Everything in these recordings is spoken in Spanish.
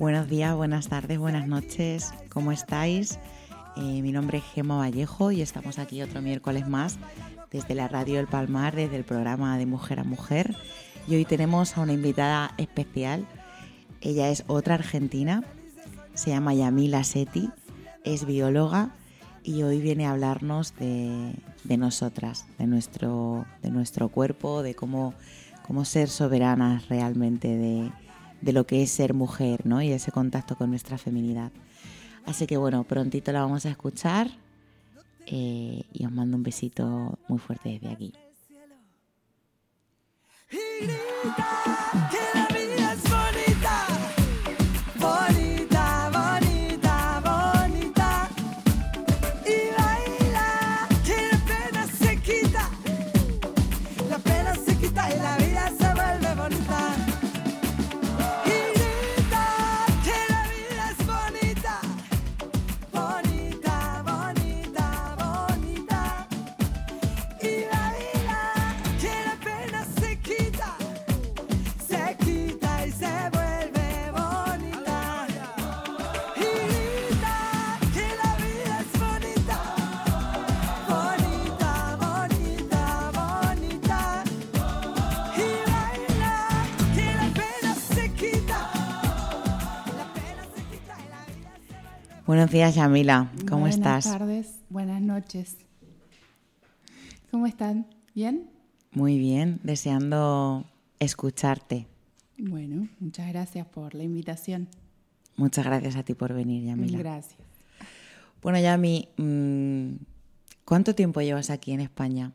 Buenos días, buenas tardes, buenas noches, ¿cómo estáis? Eh, mi nombre es Gema Vallejo y estamos aquí otro miércoles más desde la Radio El Palmar, desde el programa de Mujer a Mujer. Y hoy tenemos a una invitada especial. Ella es otra argentina, se llama Yamila Seti, es bióloga y hoy viene a hablarnos de, nosotras, de nuestro, de nuestro cuerpo, de cómo, cómo ser soberanas realmente de, lo que es ser mujer ¿no? y ese contacto con nuestra feminidad. Así que bueno, prontito la vamos a escuchar eh, y os mando un besito muy fuerte desde aquí. Buenos días, Yamila. ¿Cómo estás? Buenas tardes, buenas noches. ¿Cómo están? ¿Bien? Muy bien, deseando escucharte. Bueno, muchas gracias por la invitación. Muchas gracias a ti por venir, Yamila. Gracias. Bueno, Yami, mm, ¿cuánto tiempo llevas aquí en España?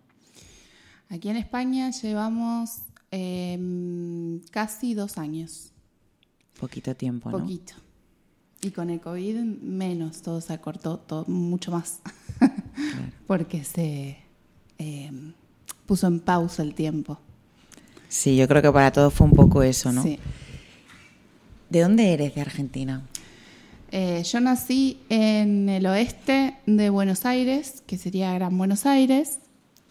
Aquí en España llevamos em, casi dos años. Poquito tiempo, ¿no? Poquito. Y con el COVID menos, todo se acortó todo, mucho más, porque se eh, puso en pausa el tiempo. Sí, yo creo que para todos fue un poco eso, ¿no? Sí. ¿De dónde eres de Argentina? Eh, yo nací en el oeste de Buenos Aires, que sería Gran Buenos Aires.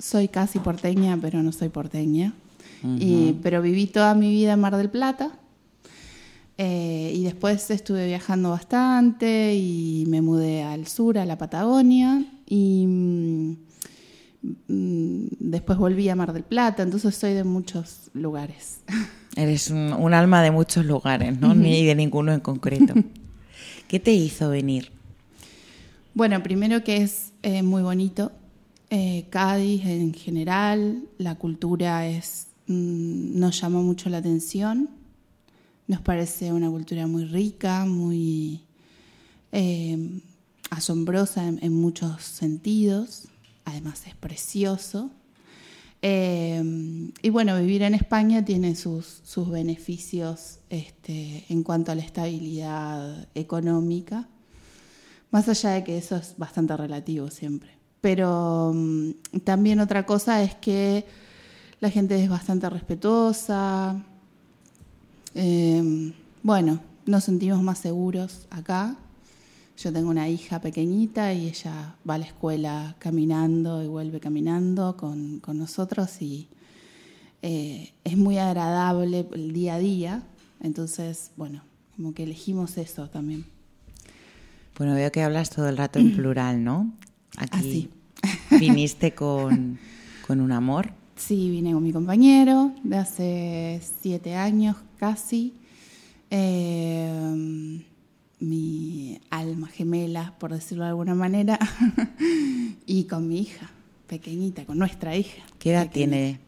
Soy casi porteña, pero no soy porteña. y, pero viví toda mi vida en Mar del Plata. Eh, y después estuve viajando bastante y me mudé al sur, a la Patagonia, y mm, mm, después volví a Mar del Plata, entonces soy de muchos lugares. Eres un, alma de muchos lugares, ¿no? Ni de ninguno en concreto. ¿Qué te hizo venir? Bueno, primero que es eh, muy bonito. Eh, Cádiz en general, la cultura es, mm, nos llama mucho la atención nos parece una cultura muy rica, muy eh, asombrosa en, muchos sentidos, además es precioso. Eh, y bueno, vivir en España tiene sus, sus beneficios este, en cuanto a la estabilidad económica, más allá de que eso es bastante relativo siempre. Pero mm, también otra cosa es que la gente es bastante respetuosa, Em, bueno, nos sentimos más seguros acá. Yo tengo una hija pequeñita y ella va a la escuela caminando y vuelve caminando con, nosotros y eh, es muy agradable el día a día. Entonces, bueno, como que elegimos eso también. Bueno, veo que hablas todo el rato en plural, ¿no? Aquí viniste con, con un amor. Sí, vine con mi compañero de hace siete años casi. Eh, mi alma gemela, por decirlo de alguna manera, y con mi hija pequeñita, con nuestra hija. ¿Qué edad tiene?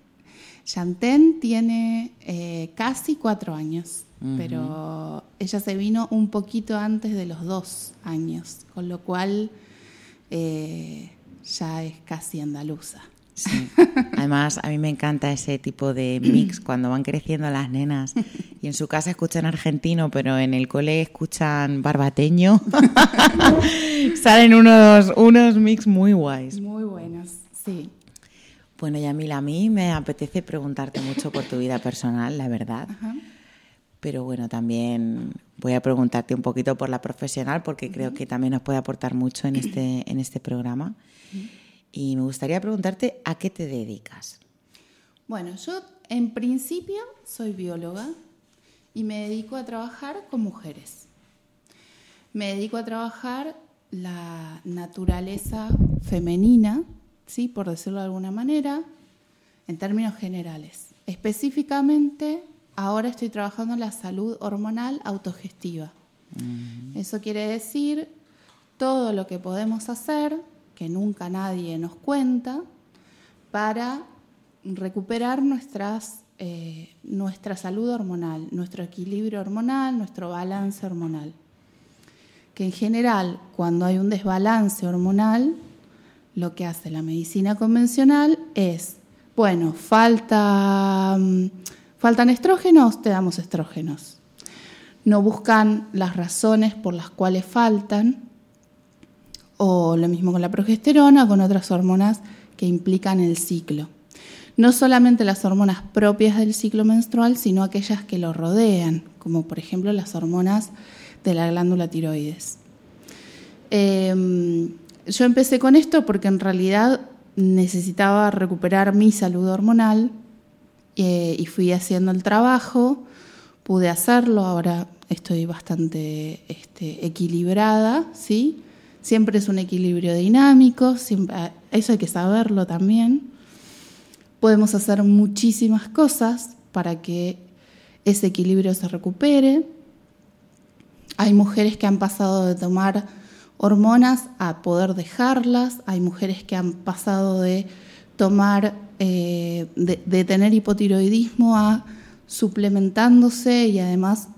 Chanten tiene eh, casi cuatro años, pero ella se vino un poquito antes de los dos años, con lo cual eh, ya es casi andaluza. Sí. Además, a mí me encanta ese tipo de mix cuando van creciendo las nenas y en su casa escuchan argentino, pero en el cole escuchan barbateño. Salen unos, unos mix muy guays. Muy buenos, sí. Bueno, Yamila, a mí me apetece preguntarte mucho por tu vida personal, la verdad. Pero bueno, también voy a preguntarte un poquito por la profesional porque creo que también nos puede aportar mucho en este, en este programa y me gustaría preguntarte a qué te dedicas. Bueno, yo en principio soy bióloga y me dedico a trabajar con mujeres. Me dedico a trabajar la naturaleza femenina, ¿sí? por decirlo de alguna manera, en términos generales. Específicamente, ahora estoy trabajando en la salud hormonal autogestiva. Mm. Eso quiere decir todo lo que podemos hacer, que nunca nadie nos cuenta, para recuperar eh, nuestra salud hormonal, nuestro equilibrio hormonal, nuestro balance hormonal. Que en general, cuando hay un desbalance hormonal, lo que hace la medicina convencional es, bueno, falta, mm, faltan estrógenos, te damos estrógenos. No buscan las razones por las cuales faltan, o lo mismo con la progesterona, con otras hormonas que implican el ciclo no solamente las hormonas propias del ciclo menstrual, sino aquellas que lo rodean, como por ejemplo las hormonas de la glándula tiroides. Em, yo empecé con esto porque en realidad necesitaba recuperar mi salud hormonal eh, y fui haciendo el trabajo, pude hacerlo, ahora estoy bastante este, equilibrada, ¿sí? Siempre es un equilibrio dinámico, eso hay que saberlo también podemos hacer muchísimas cosas para que ese equilibrio se recupere. Hay mujeres que han pasado de tomar hormonas a poder dejarlas, hay mujeres que han pasado de tomar, eh, de, tener hipotiroidismo a suplementándose y además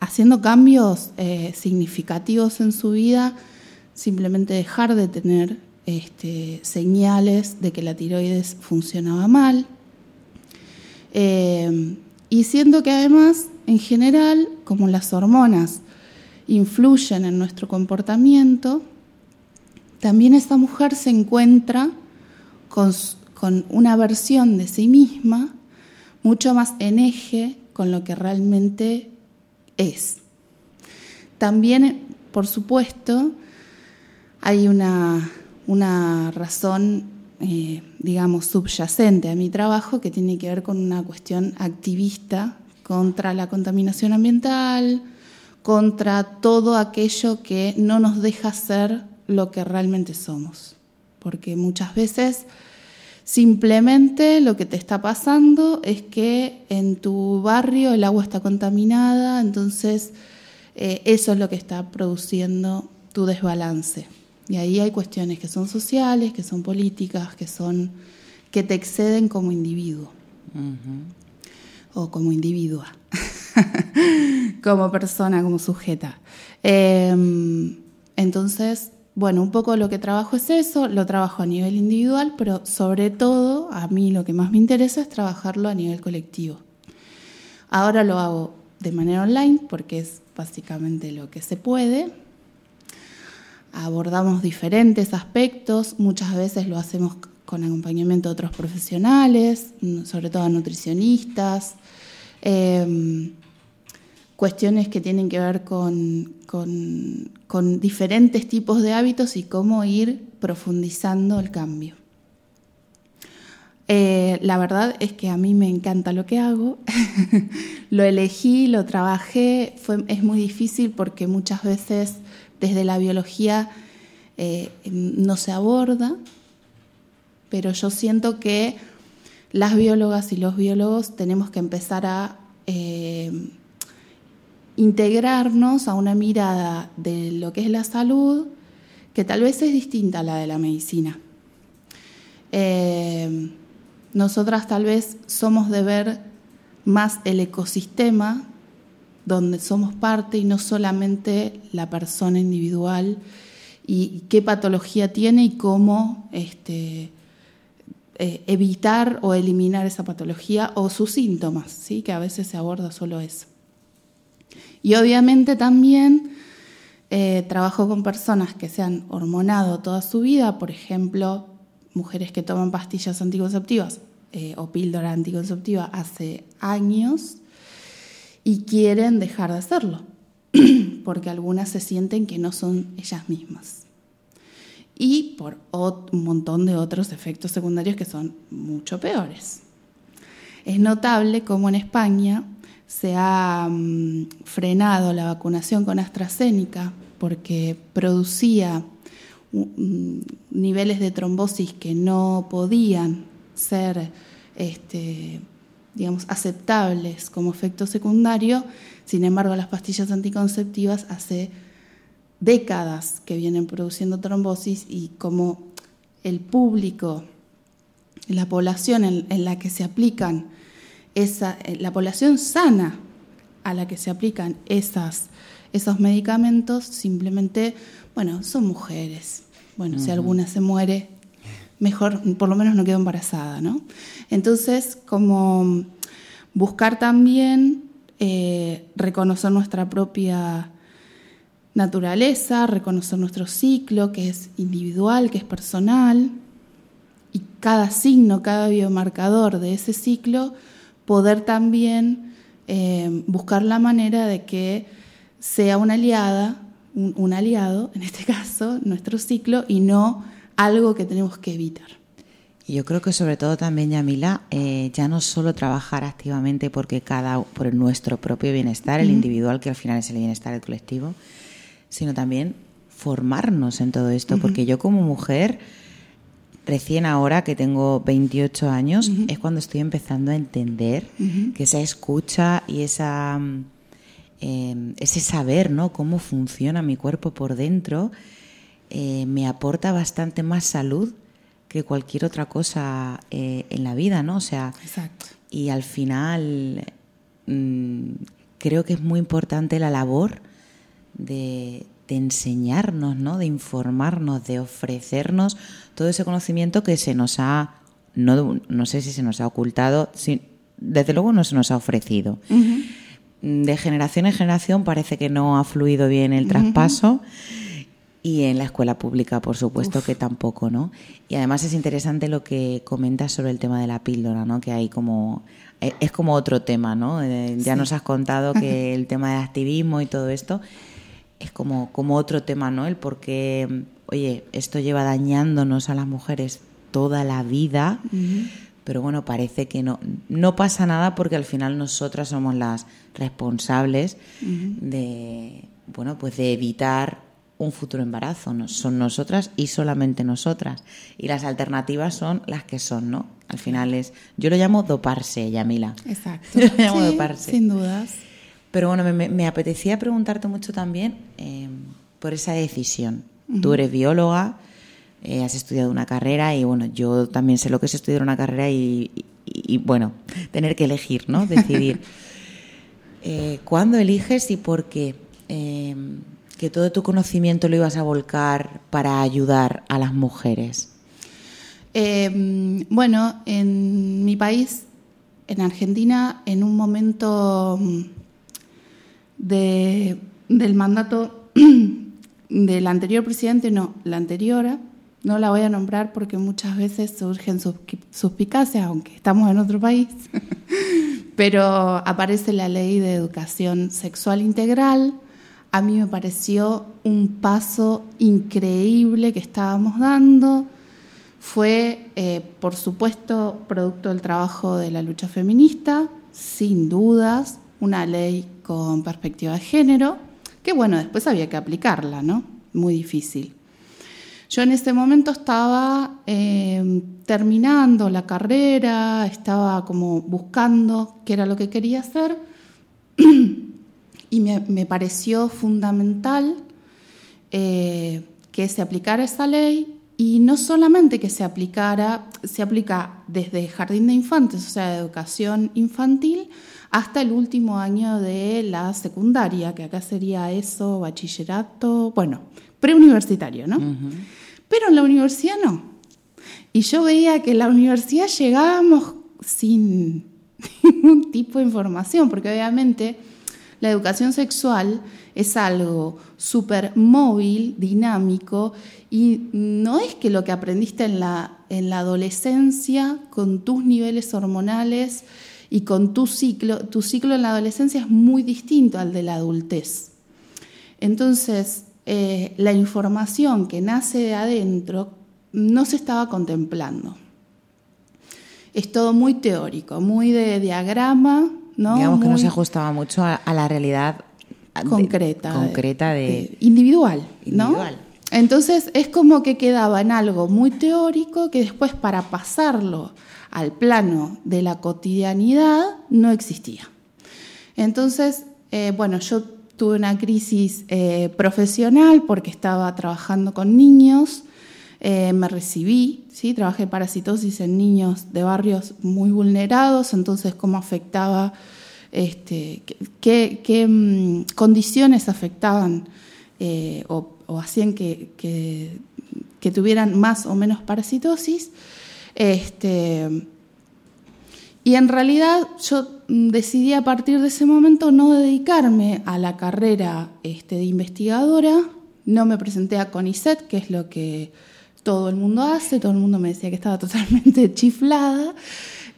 haciendo cambios eh, significativos en su vida, simplemente dejar de tener este, señales de que la tiroides funcionaba mal. Eh, y siendo que además, en general, como las hormonas influyen en nuestro comportamiento, también esta mujer se encuentra con, con una versión de sí misma mucho más en eje con lo que realmente es. También, por supuesto, hay una una razón, eh, digamos, subyacente a mi trabajo que tiene que ver con una cuestión activista contra la contaminación ambiental, contra todo aquello que no nos deja ser lo que realmente somos. Porque muchas veces simplemente lo que te está pasando es que en tu barrio el agua está contaminada, entonces eh, eso es lo que está produciendo tu desbalance. Y ahí hay cuestiones que son sociales, que son políticas, que son que te exceden como individuo o como individua, como persona, como sujeta. Em, entonces, bueno, un poco lo que trabajo es eso, lo trabajo a nivel individual, pero sobre todo a mí lo que más me interesa es trabajarlo a nivel colectivo. Ahora lo hago de manera online porque es básicamente lo que se puede, abordamos diferentes aspectos, muchas veces lo hacemos con acompañamiento de otros profesionales, sobre todo nutricionistas, em, cuestiones que tienen que ver con, con, diferentes tipos de hábitos y cómo ir profundizando el cambio. Eh, la verdad es que a mí me encanta lo que hago, lo elegí, lo trabajé, es muy difícil porque muchas veces desde la biología eh, no se aborda, pero yo siento que las biólogas y los biólogos tenemos que empezar a eh, integrarnos a una mirada de lo que es la salud que tal vez es distinta a la de la medicina. Eh, nosotras tal vez somos de ver más el ecosistema donde somos parte y no solamente la persona individual y qué patología tiene y cómo este, eh, evitar o eliminar esa patología o sus síntomas, ¿sí? que a veces se aborda solo eso. Y obviamente también eh, trabajo con personas que se han hormonado toda su vida, por ejemplo, mujeres que toman pastillas anticonceptivas eh, o píldora anticonceptiva hace años y quieren dejar de hacerlo, porque algunas se sienten que no son ellas mismas. Y por un montón de otros efectos secundarios que son mucho peores. Es notable cómo en España se ha mm, frenado la vacunación con AstraZeneca porque producía niveles de trombosis que no podían ser este, digamos, aceptables como efecto secundario. Sin embargo, las pastillas anticonceptivas hace décadas que vienen produciendo trombosis y como el público, la población en, la que se aplican, esa, eh, la población sana a la que se aplican esas, esos medicamentos, simplemente, bueno, son mujeres. Bueno, si alguna se muere, mejor, por lo menos no quedo embarazada, ¿no? Entonces, como buscar también eh, reconocer nuestra propia naturaleza, reconocer nuestro ciclo, que es individual, que es personal, y cada signo, cada biomarcador de ese ciclo, poder también eh, buscar la manera de que sea una aliada, un aliado, en este caso, nuestro ciclo, y no algo que tenemos que evitar. Yo creo que sobre todo también, Yamila, eh, ya no solo trabajar activamente porque cada, por nuestro propio bienestar, el individual, que al final es el bienestar del colectivo, sino también formarnos en todo esto, porque yo como mujer, recién ahora que tengo 28 años, es cuando estoy empezando a entender que esa escucha y esa, em, ese saber, ¿no? Cómo funciona mi cuerpo por dentro, eh, me aporta bastante más salud que cualquier otra cosa eh, en la vida, ¿no? O sea, y al final mm, creo que es muy importante la labor de, enseñarnos, ¿no? De informarnos, de ofrecernos todo ese conocimiento que se nos ha, no, no sé si se nos ha ocultado, desde luego no se nos ha ofrecido. De generación en generación parece que no ha fluido bien el traspaso. Y en la escuela pública, por supuesto que tampoco, ¿no? Y además es interesante lo que comentas sobre el tema de la píldora, ¿no? Que hay como eh, es como otro tema, ¿no? Eh, ya nos has contado que el tema del activismo y todo esto es como como otro tema, ¿no? El por qué, oye, esto lleva dañándonos a las mujeres toda la vida. Pero bueno, parece que no, no pasa nada porque al final nosotras somos las responsables de, bueno, pues de evitar un futuro embarazo. ¿no? Son nosotras y solamente nosotras. Y las alternativas son las que son, ¿no? Al final es. Yo lo llamo doparse, Yamila. Exacto. lo llamo doparse. Sin dudas. Pero bueno, me, apetecía preguntarte mucho también eh, por esa decisión. Tú eres bióloga, eh, has estudiado una carrera y bueno, yo también sé lo que es estudiar una carrera y, bueno, tener que elegir, ¿no? Decidir. eh, ¿Cuándo eliges y por qué? Que todo tu conocimiento lo ibas a volcar para ayudar a las mujeres? Eh, bueno, en mi país, en Argentina, en un momento mm, de, del mandato del anterior presidente, no, la anterior, no la voy a nombrar porque muchas veces surgen suspicacias, aunque estamos en otro país, pero aparece la ley de educación sexual integral, a mí me pareció un paso increíble que estábamos dando. Fue, eh, por supuesto, producto del trabajo de la lucha feminista, sin dudas, una ley con perspectiva de género, que bueno, después había que aplicarla, ¿no? Muy difícil. Yo en ese momento estaba eh, terminando la carrera, estaba como buscando qué era lo que quería hacer. y me, pareció fundamental eh, que se aplicara esa ley y no solamente que se aplicara, se aplica desde jardín de infantes, o sea, educación infantil, hasta el último año de la secundaria, que acá sería eso, bachillerato, bueno, preuniversitario, ¿no? Pero en la universidad no. Y yo veía que en la universidad llegábamos sin ningún tipo de información, porque obviamente la educación sexual es algo súper móvil, dinámico, y no es que lo que aprendiste en la, en la adolescencia, con tus niveles hormonales y con tu ciclo, tu ciclo en la adolescencia es muy distinto al de la adultez. Entonces, eh, la información que nace de adentro no se estaba contemplando. Es todo muy teórico, muy de diagrama, Digamos que no se ajustaba mucho a, la realidad concreta. concreta de, individual, ¿no? Entonces es como que quedaba en algo muy teórico que después para pasarlo al plano de la cotidianidad no existía. Entonces, eh, bueno, yo tuve una crisis eh, profesional porque estaba trabajando con niños, eh, me recibí, ¿sí? trabajé parasitosis en niños de barrios muy vulnerados, entonces cómo afectaba, este, qué, mm, condiciones afectaban o, hacían que, que, tuvieran más o menos parasitosis. Este, y en realidad yo mm, decidí a partir de ese momento no dedicarme a la carrera este, de investigadora, no me presenté a CONICET, que es lo que todo el mundo hace, todo el mundo me decía que estaba totalmente chiflada,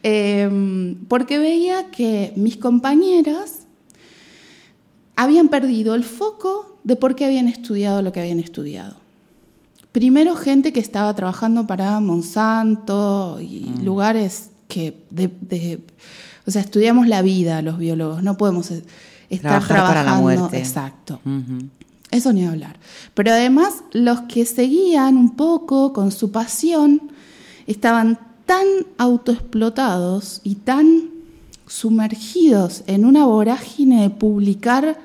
em, porque veía que mis compañeras habían perdido el foco de por qué habían estudiado lo que habían estudiado. Primero gente que estaba trabajando para Monsanto y mm. lugares que de, o sea, estudiamos la vida los biólogos, no podemos estar trabajando para la muerte. Exacto. Eso ni hablar. Pero además los que seguían un poco con su pasión estaban tan autoexplotados y tan sumergidos en una vorágine de publicar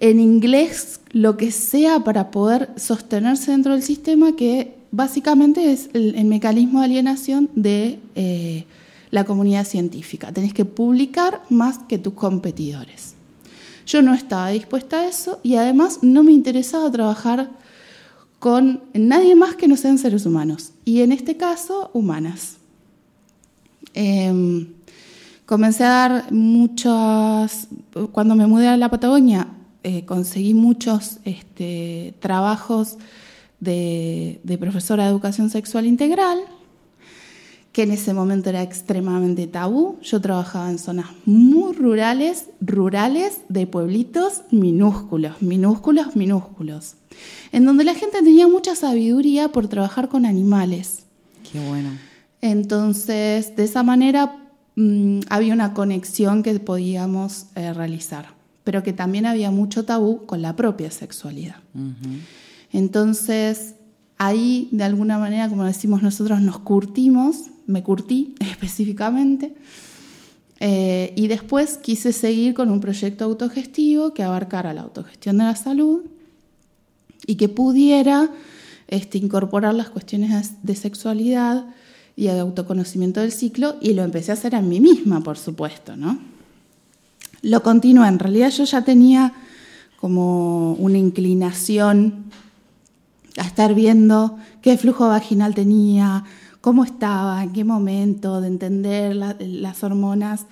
en inglés lo que sea para poder sostenerse dentro del sistema que básicamente es el, mecanismo de alienación de eh, la comunidad científica. Tenés que publicar más que tus competidores. Yo no estaba dispuesta a eso y además no me interesaba trabajar con nadie más que no sean seres humanos y en este caso humanas. Em, comencé a dar muchas, cuando me mudé a la Patagonia, eh, conseguí muchos este, trabajos de, profesora de educación sexual integral, que en ese momento era extremadamente tabú. Yo trabajaba en zonas muy rurales, rurales de pueblitos minúsculos, minúsculos, minúsculos, en donde la gente tenía mucha sabiduría por trabajar con animales. Qué bueno. Entonces, de esa manera mm, había una conexión que podíamos eh, realizar, pero que también había mucho tabú con la propia sexualidad. Entonces, ahí de alguna manera, como decimos nosotros, nos curtimos, me curtí específicamente, eh, y después quise seguir con un proyecto autogestivo que abarcara la autogestión de la salud y que pudiera este, incorporar las cuestiones de sexualidad y de autoconocimiento del ciclo, y lo empecé a hacer a mí misma, por supuesto, ¿no? Lo continué, en realidad yo ya tenía como una inclinación a estar viendo qué flujo vaginal tenía, cómo estaba, en qué momento, de entender las hormonas,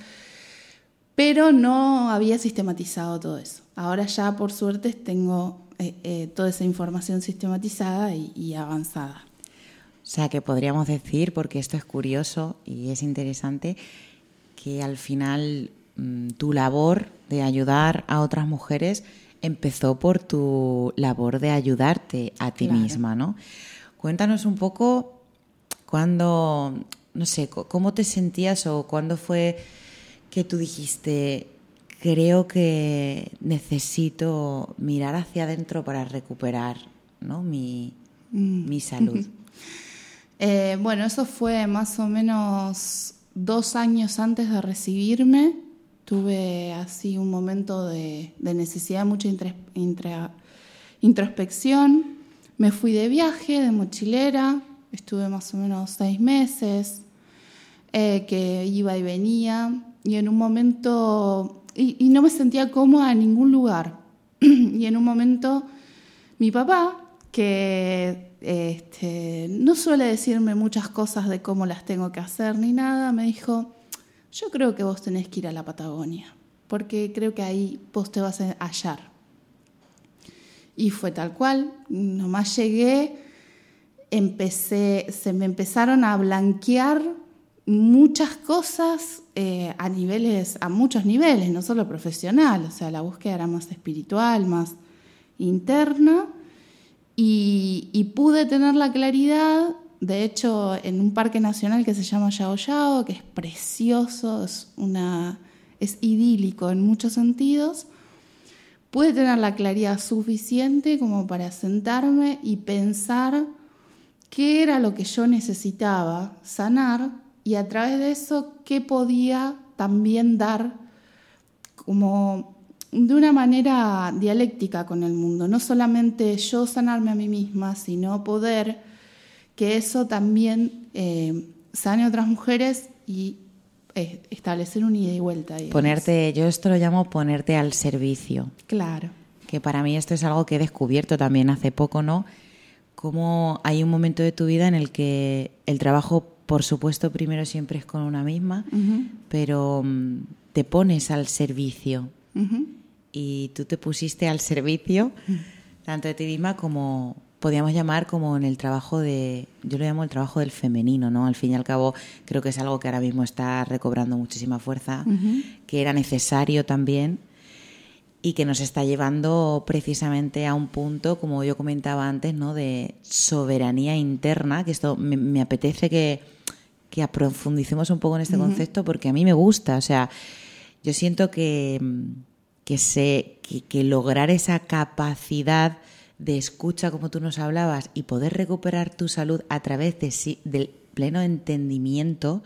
pero no había sistematizado todo eso. Ahora ya, por suerte, tengo eh, eh, toda esa información sistematizada y, avanzada. O sea, que podríamos decir, porque esto es curioso y es interesante, que al final mm, tu labor de ayudar a otras mujeres empezó por tu labor de ayudarte a ti misma, ¿no? Cuéntanos un poco cuándo, no sé, cómo te sentías o cuándo fue que tú dijiste, creo que necesito mirar hacia adentro para recuperar ¿no? mi, mm. mi salud. Eh, bueno, eso fue más o menos dos años antes de recibirme tuve así un momento de, necesidad, mucha introspección. Me fui de viaje, de mochilera, estuve más o menos seis meses, eh, que iba y venía, y en un momento, y, no me sentía cómoda en ningún lugar. y en un momento, mi papá, que este, no suele decirme muchas cosas de cómo las tengo que hacer ni nada, me dijo, yo creo que vos tenés que ir a la Patagonia, porque creo que ahí vos te vas a hallar. Y fue tal cual, nomás llegué, empecé, se me empezaron a blanquear muchas cosas eh, a niveles, a muchos niveles, no solo profesional, o sea, la búsqueda era más espiritual, más interna, y, pude tener la claridad de hecho, en un parque nacional que se llama Yao Yao, que es precioso, es, una, es idílico en muchos sentidos, pude tener la claridad suficiente como para sentarme y pensar qué era lo que yo necesitaba sanar y a través de eso qué podía también dar como de una manera dialéctica con el mundo, no solamente yo sanarme a mí misma, sino poder que eso también eh, sane a otras mujeres y establecer un ida y vuelta. Ponerte, yo esto lo llamo ponerte al servicio. Claro. Que para mí esto es algo que he descubierto también hace poco, ¿no? Cómo hay un momento de tu vida en el que el trabajo, por supuesto, primero siempre es con una misma, pero mm, te pones al servicio. Y tú te pusiste al servicio tanto de ti misma como podríamos llamar como en el trabajo de, yo lo llamo el trabajo del femenino, ¿no? Al fin y al cabo creo que es algo que ahora mismo está recobrando muchísima fuerza, que era necesario también y que nos está llevando precisamente a un punto, como yo comentaba antes, ¿no? De soberanía interna, que esto me, apetece que, que profundicemos un poco en este concepto porque a mí me gusta, o sea, yo siento que, que, sé, que lograr esa capacidad de escucha, como tú nos hablabas, y poder recuperar tu salud a través de, del pleno entendimiento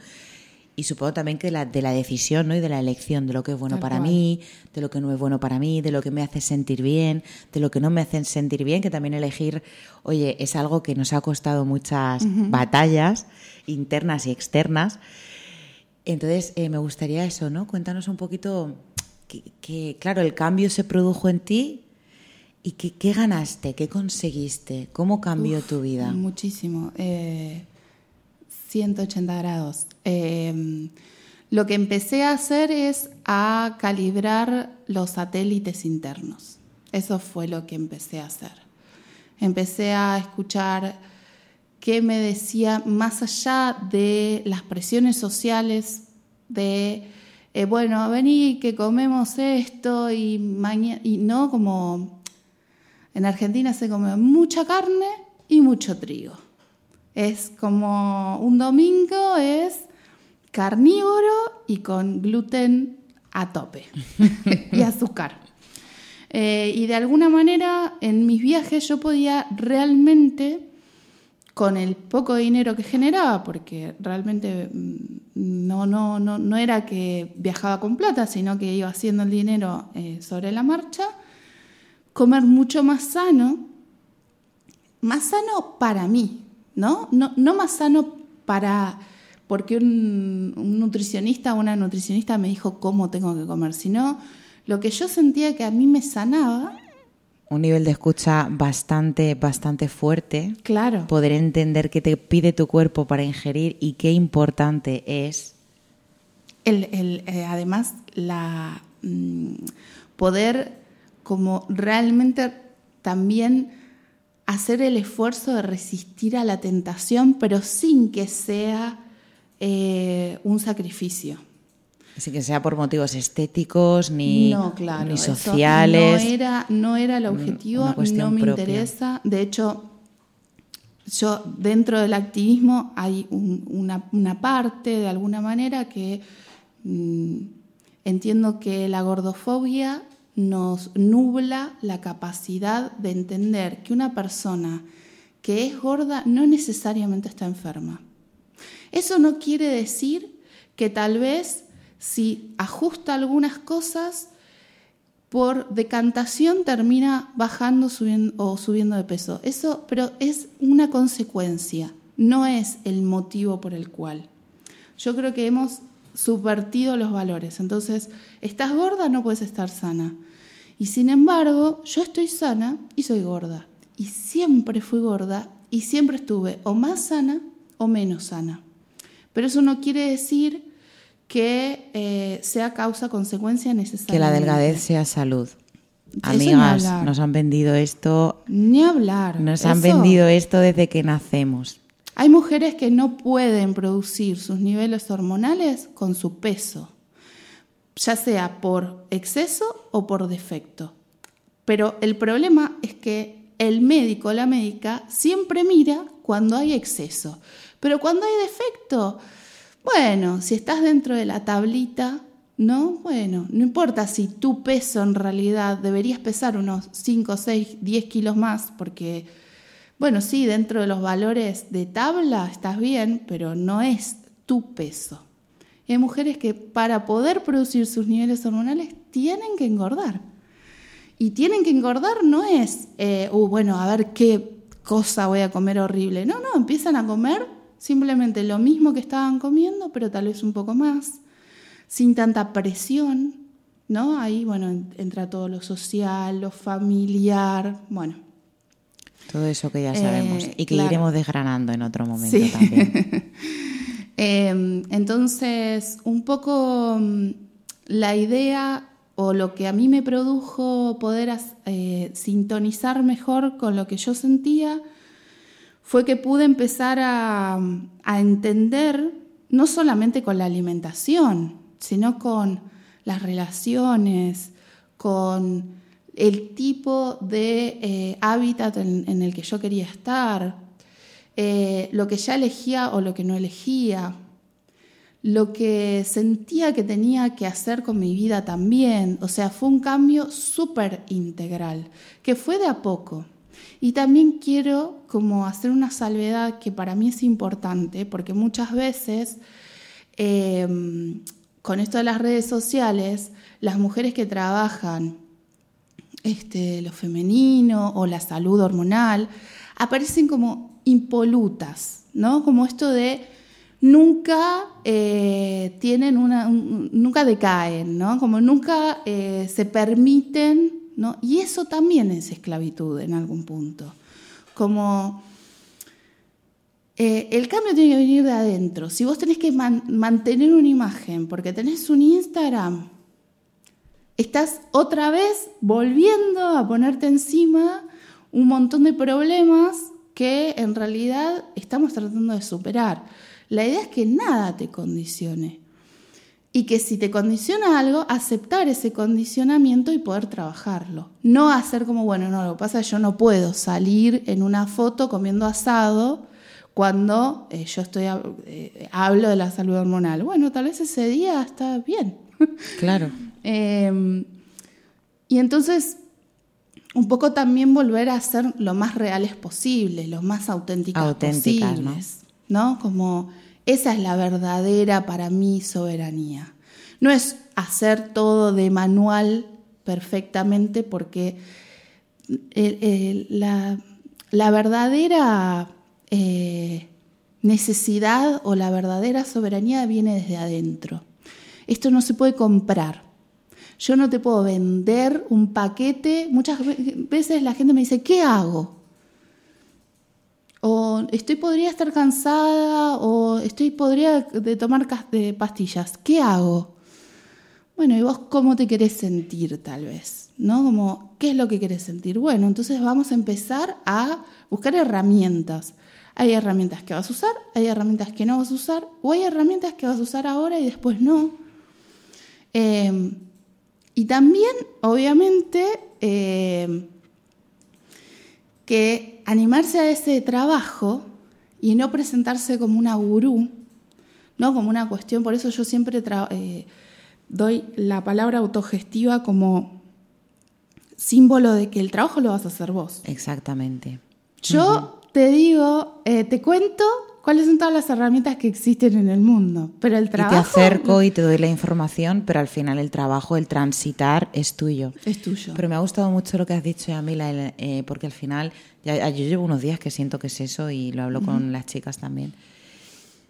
y supongo también que la, de la decisión ¿no? y de la elección de lo que es bueno para mí, de lo que no es bueno para mí, de lo que me hace sentir bien, de lo que no me hace sentir bien, que también elegir, oye, es algo que nos ha costado muchas batallas internas y externas. Entonces, eh, me gustaría eso, ¿no? Cuéntanos un poquito que, claro, el cambio se produjo en ti ¿Y qué, ganaste? ¿Qué conseguiste? ¿Cómo cambió tu vida? Muchísimo. 180 eh, grados. Eh, lo que empecé a hacer es a calibrar los satélites internos. Eso fue lo que empecé a hacer. Empecé a escuchar qué me decía más allá de las presiones sociales de, eh, bueno, vení que comemos esto y mañana, y no como en Argentina se come mucha carne y mucho trigo. Es como un domingo es carnívoro y con gluten a tope y azúcar. Eh, y de alguna manera en mis viajes yo podía realmente, con el poco dinero que generaba, porque realmente mm, no, no, no, no era que viajaba con plata, sino que iba haciendo el dinero eh, sobre la marcha, comer mucho más sano, más sano para mí, ¿no? No, no más sano para porque un, nutricionista o una nutricionista me dijo cómo tengo que comer, sino lo que yo sentía que a mí me sanaba. Un nivel de escucha bastante, bastante fuerte. Claro. Poder entender qué te pide tu cuerpo para ingerir y qué importante es. El, el, eh, además, la mm, poder como realmente también hacer el esfuerzo de resistir a la tentación, pero sin que sea eh, un sacrificio. Así que sea por motivos estéticos ni, ni sociales. No era, no era el objetivo, no me interesa. De hecho, yo dentro del activismo hay una, parte, de alguna manera, que mm, entiendo que la gordofobia nos nubla la capacidad de entender que una persona que es gorda no necesariamente está enferma. Eso no quiere decir que tal vez si ajusta algunas cosas, por decantación termina bajando o subiendo de peso. Eso, pero es una consecuencia, no es el motivo por el cual. Yo creo que hemos subvertido los valores. Entonces, estás gorda, no puedes estar sana. Y sin embargo, yo estoy sana y soy gorda. Y siempre fui gorda y siempre estuve o más sana o menos sana. Pero eso no quiere decir que eh, sea causa-consecuencia necesaria. Que la delgadez sea salud. Amigas, nos han vendido esto. Ni hablar. Nos han vendido esto desde que nacemos. Hay mujeres que no pueden producir sus niveles hormonales con su peso, ya sea por exceso o por defecto. Pero el problema es que el médico o la médica siempre mira cuando hay exceso. Pero cuando hay defecto, bueno, si estás dentro de la tablita, ¿no? Bueno, no importa si tu peso en realidad deberías pesar unos 5, 6, 10 kilos más, porque, bueno, sí, dentro de los valores de tabla estás bien, pero no es tu peso. hay mujeres que para poder producir sus niveles hormonales tienen que engordar. Y tienen que engordar no es, eh, uh, bueno, a ver qué cosa voy a comer horrible. No, no, empiezan a comer simplemente lo mismo que estaban comiendo, pero tal vez un poco más, sin tanta presión, ¿no? Ahí, bueno, entra todo lo social, lo familiar, bueno. Todo eso que ya sabemos eh, y que iremos desgranando en otro momento también. Em, entonces, un poco mm, la idea o lo que a mí me produjo poder eh, sintonizar mejor con lo que yo sentía fue que pude empezar a, entender, no solamente con la alimentación, sino con las relaciones, con el tipo de eh, hábitat en, el que yo quería estar, eh, lo que ya elegía o lo que no elegía, lo que sentía que tenía que hacer con mi vida también. O sea, fue un cambio súper integral, que fue de a poco. Y también quiero como hacer una salvedad que para mí es importante, porque muchas veces em, con esto de las redes sociales, las mujeres que trabajan este, lo femenino o la salud hormonal aparecen como impolutas, ¿no? Como esto de nunca eh, tienen una, nunca decaen, ¿no? Como nunca eh, se permiten, ¿no? Y eso también es esclavitud en algún punto. Como eh, el cambio tiene que venir de adentro. Si vos tenés que mantener una imagen porque tenés un Instagram, estás otra vez volviendo a ponerte encima un montón de problemas que en realidad estamos tratando de superar. La idea es que nada te condicione. Y que si te condiciona algo, aceptar ese condicionamiento y poder trabajarlo. No hacer como, bueno, no, lo que pasa es que yo no puedo salir en una foto comiendo asado cuando eh, yo estoy eh, hablo de la salud hormonal. Bueno, tal vez ese día está bien. Claro. Em, y entonces, un poco también volver a ser lo más reales posible, lo más auténticas, auténticas posibles. ¿no? Como esa es la verdadera para mí soberanía. No es hacer todo de manual perfectamente porque la, verdadera eh, necesidad o la verdadera soberanía viene desde adentro. Esto no se puede comprar. Yo no te puedo vender un paquete. Muchas veces la gente me dice, ¿qué hago? o estoy podría estar cansada o estoy podría de tomar de pastillas. ¿Qué hago? Bueno, ¿y vos cómo te querés sentir tal vez? ¿No? Como, ¿qué es lo que querés sentir? Bueno, entonces vamos a empezar a buscar herramientas. Hay herramientas que vas a usar, hay herramientas que no vas a usar, o hay herramientas que vas a usar ahora y después no. Em, y también, obviamente, em, que animarse a ese trabajo y no presentarse como una gurú, ¿no? como una cuestión, por eso yo siempre eh, doy la palabra autogestiva como símbolo de que el trabajo lo vas a hacer vos. Exactamente. Yo te digo, eh, te cuento cuáles son todas las herramientas que existen en el mundo. Pero el trabajo. Y te acerco y te doy la información, pero al final el trabajo, el transitar, es tuyo. Es tuyo. Pero me ha gustado mucho lo que has dicho, Yamila, eh, porque al final, ya, yo llevo unos días que siento que es eso y lo hablo con las chicas también,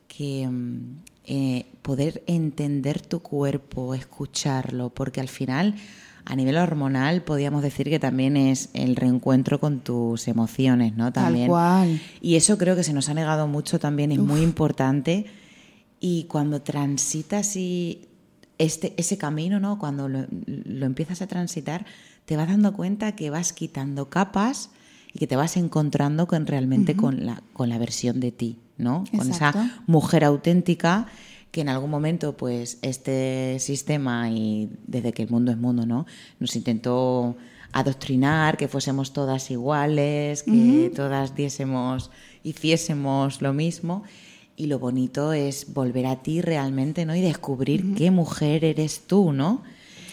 que mm, eh, poder entender tu cuerpo, escucharlo, porque al final a nivel hormonal podríamos decir que también es el reencuentro con tus emociones, ¿no? También. Tal cual. Y eso creo que se nos ha negado mucho también, es muy importante. Y cuando transitas y este, ese camino, ¿no? Cuando lo, empiezas a transitar, te vas dando cuenta que vas quitando capas y que te vas encontrando con realmente con, la, con la versión de ti, ¿no? Con esa mujer auténtica que en algún momento pues este sistema y desde que el mundo es mundo, ¿no? Nos intentó adoctrinar, que fuésemos todas iguales, que todas diésemos, hiciésemos lo mismo. y lo bonito es volver a ti realmente, ¿no? Y descubrir qué mujer eres tú, ¿no?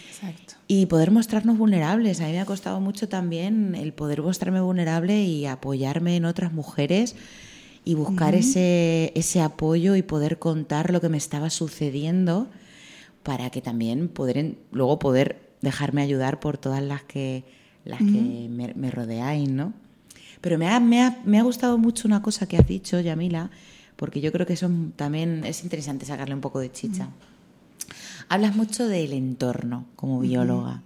Exacto. Y poder mostrarnos vulnerables. A mí me ha costado mucho también el poder mostrarme vulnerable y apoyarme en otras mujeres y buscar ese, ese apoyo y poder contar lo que me estaba sucediendo para que también poder, luego poder dejarme ayudar por todas las que, las que me, me, rodeáis, ¿no? Pero me ha, me, ha, me ha gustado mucho una cosa que has dicho, Yamila, porque yo creo que eso también es interesante sacarle un poco de chicha. Hablas mucho del entorno como bióloga.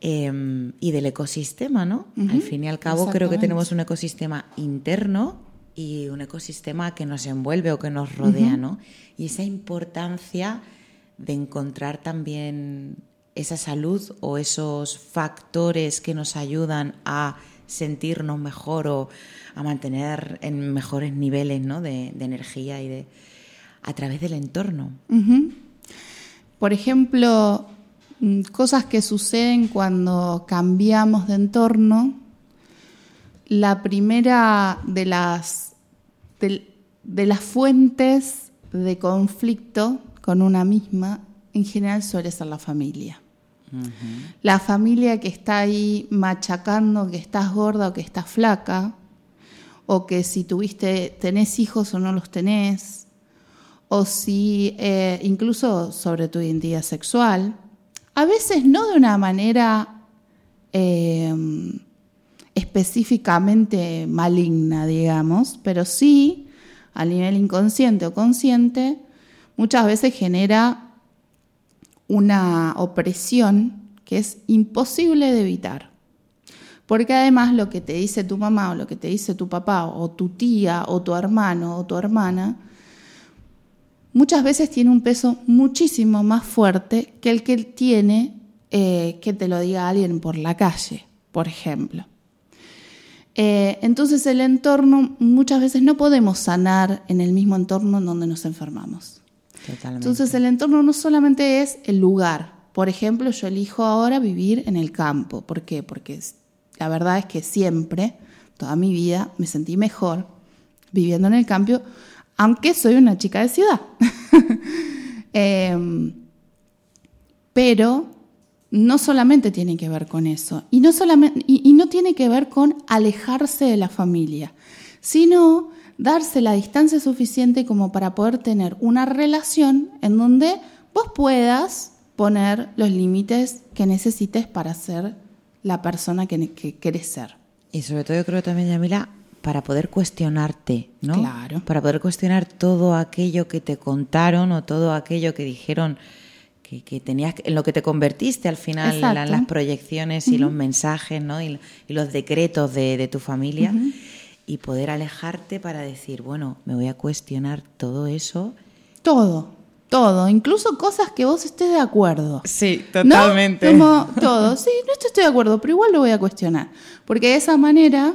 Em, y del ecosistema, ¿no? Al fin y al cabo creo que tenemos un ecosistema interno y un ecosistema que nos envuelve o que nos rodea, ¿no? Y esa importancia de encontrar también esa salud o esos factores que nos ayudan a sentirnos mejor o a mantener en mejores niveles ¿no? de, energía y de a través del entorno. Por ejemplo, cosas que suceden cuando cambiamos de entorno. La primera de las, de las fuentes de conflicto con una misma, en general suele ser la familia. La familia que está ahí machacando que estás gorda o que estás flaca, o que si tuviste, tenés hijos o no los tenés, o si eh, incluso sobre tu identidad sexual, a veces no de una manera em, específicamente maligna, digamos, pero sí a nivel inconsciente o consciente, muchas veces genera una opresión que es imposible de evitar. Porque además lo que te dice tu mamá o lo que te dice tu papá o tu tía o tu hermano o tu hermana, muchas veces tiene un peso muchísimo más fuerte que el que tiene eh, que te lo diga alguien por la calle, por ejemplo. Eh, entonces el entorno, muchas veces no podemos sanar en el mismo entorno en donde nos enfermamos. Entonces el entorno no solamente es el lugar. Por ejemplo, yo elijo ahora vivir en el campo. ¿Por qué? Porque la verdad es que siempre, toda mi vida, me sentí mejor viviendo en el campo, aunque soy una chica de ciudad. Em, pero no solamente tiene que ver con eso, y no, solamente, y no tiene que ver con alejarse de la familia, sino darse la distancia suficiente como para poder tener una relación en donde vos puedas poner los límites que necesites para ser la persona que, que querés ser. Y sobre todo yo creo también, Yamila, para poder cuestionarte, ¿no? Claro. Para poder cuestionar todo aquello que te contaron o todo aquello que dijeron que, que tenías, en lo que te convertiste al final, las proyecciones y los mensajes, ¿no? Y, los decretos de, tu familia y poder alejarte para decir, bueno, me voy a cuestionar todo eso. Todo, todo, incluso cosas que vos estés de acuerdo. Sí, totalmente. Como todo, sí, no estoy de acuerdo, pero igual lo voy a cuestionar. Porque de esa manera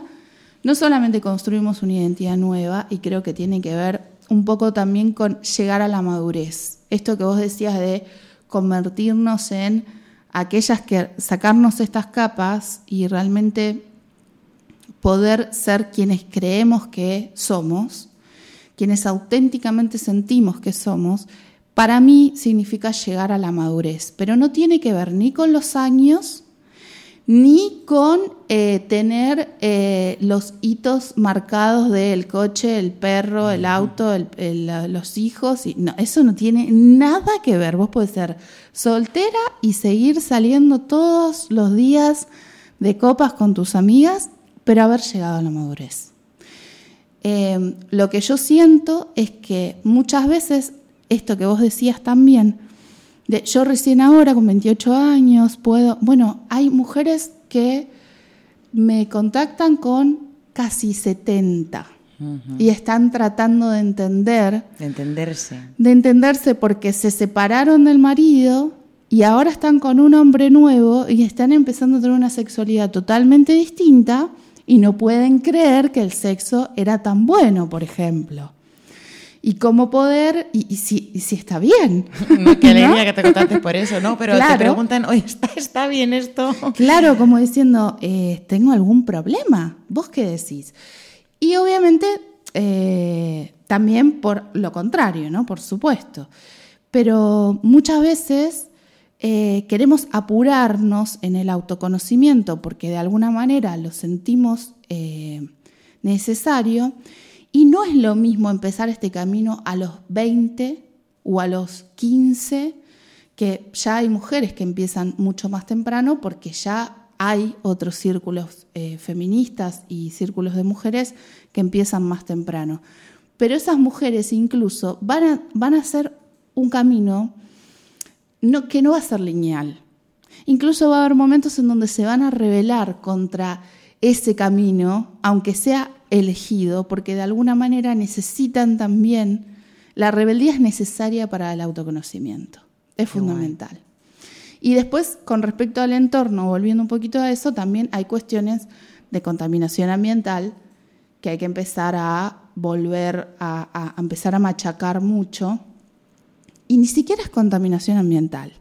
no solamente construimos una identidad nueva, y creo que tiene que ver un poco también con llegar a la madurez. Esto que vos decías de convertirnos en aquellas que sacarnos estas capas y realmente poder ser quienes creemos que somos, quienes auténticamente sentimos que somos, para mí significa llegar a la madurez, pero no tiene que ver ni con los años, ni con eh, tener eh, los hitos marcados del coche, el perro, el auto, los hijos. Y, no, eso no tiene nada que ver. Vos podés ser soltera y seguir saliendo todos los días de copas con tus amigas pero haber llegado a la madurez. Em, lo que yo siento es que muchas veces, esto que vos decías también, de, yo recién ahora con 28 años puedo, bueno, hay mujeres que me contactan con casi 70 y están tratando de entender. De entenderse. De entenderse porque se separaron del marido y ahora están con un hombre nuevo y están empezando a tener una sexualidad totalmente distinta y no pueden creer que el sexo era tan bueno, por ejemplo. Y cómo poder, y, si, si, está bien. qué alegría que te contaste por eso, ¿no? Pero te preguntan, oye, ¿está, ¿está, bien esto? Claro, como diciendo, eh, ¿tengo algún problema? ¿Vos qué decís? Y obviamente eh, también por lo contrario, ¿no? Por supuesto. Pero muchas veces eh, queremos apurarnos en el autoconocimiento porque de alguna manera lo sentimos necesario y no es lo mismo empezar este camino a los 20 o a los 15, que ya hay mujeres que empiezan mucho más temprano porque ya hay otros círculos eh, feministas y círculos de mujeres que empiezan más temprano. Pero esas mujeres incluso van a, van a hacer un camino no, que no va a ser lineal. Incluso va a haber momentos en donde se van a rebelar contra ese camino, aunque sea elegido, porque de alguna manera necesitan también, la rebeldía es necesaria para el autoconocimiento, es fundamental. Y después, con respecto al entorno, volviendo un poquito a eso, también hay cuestiones de contaminación ambiental que hay que empezar a volver a, empezar a machacar mucho. Y ni siquiera es contaminación ambiental.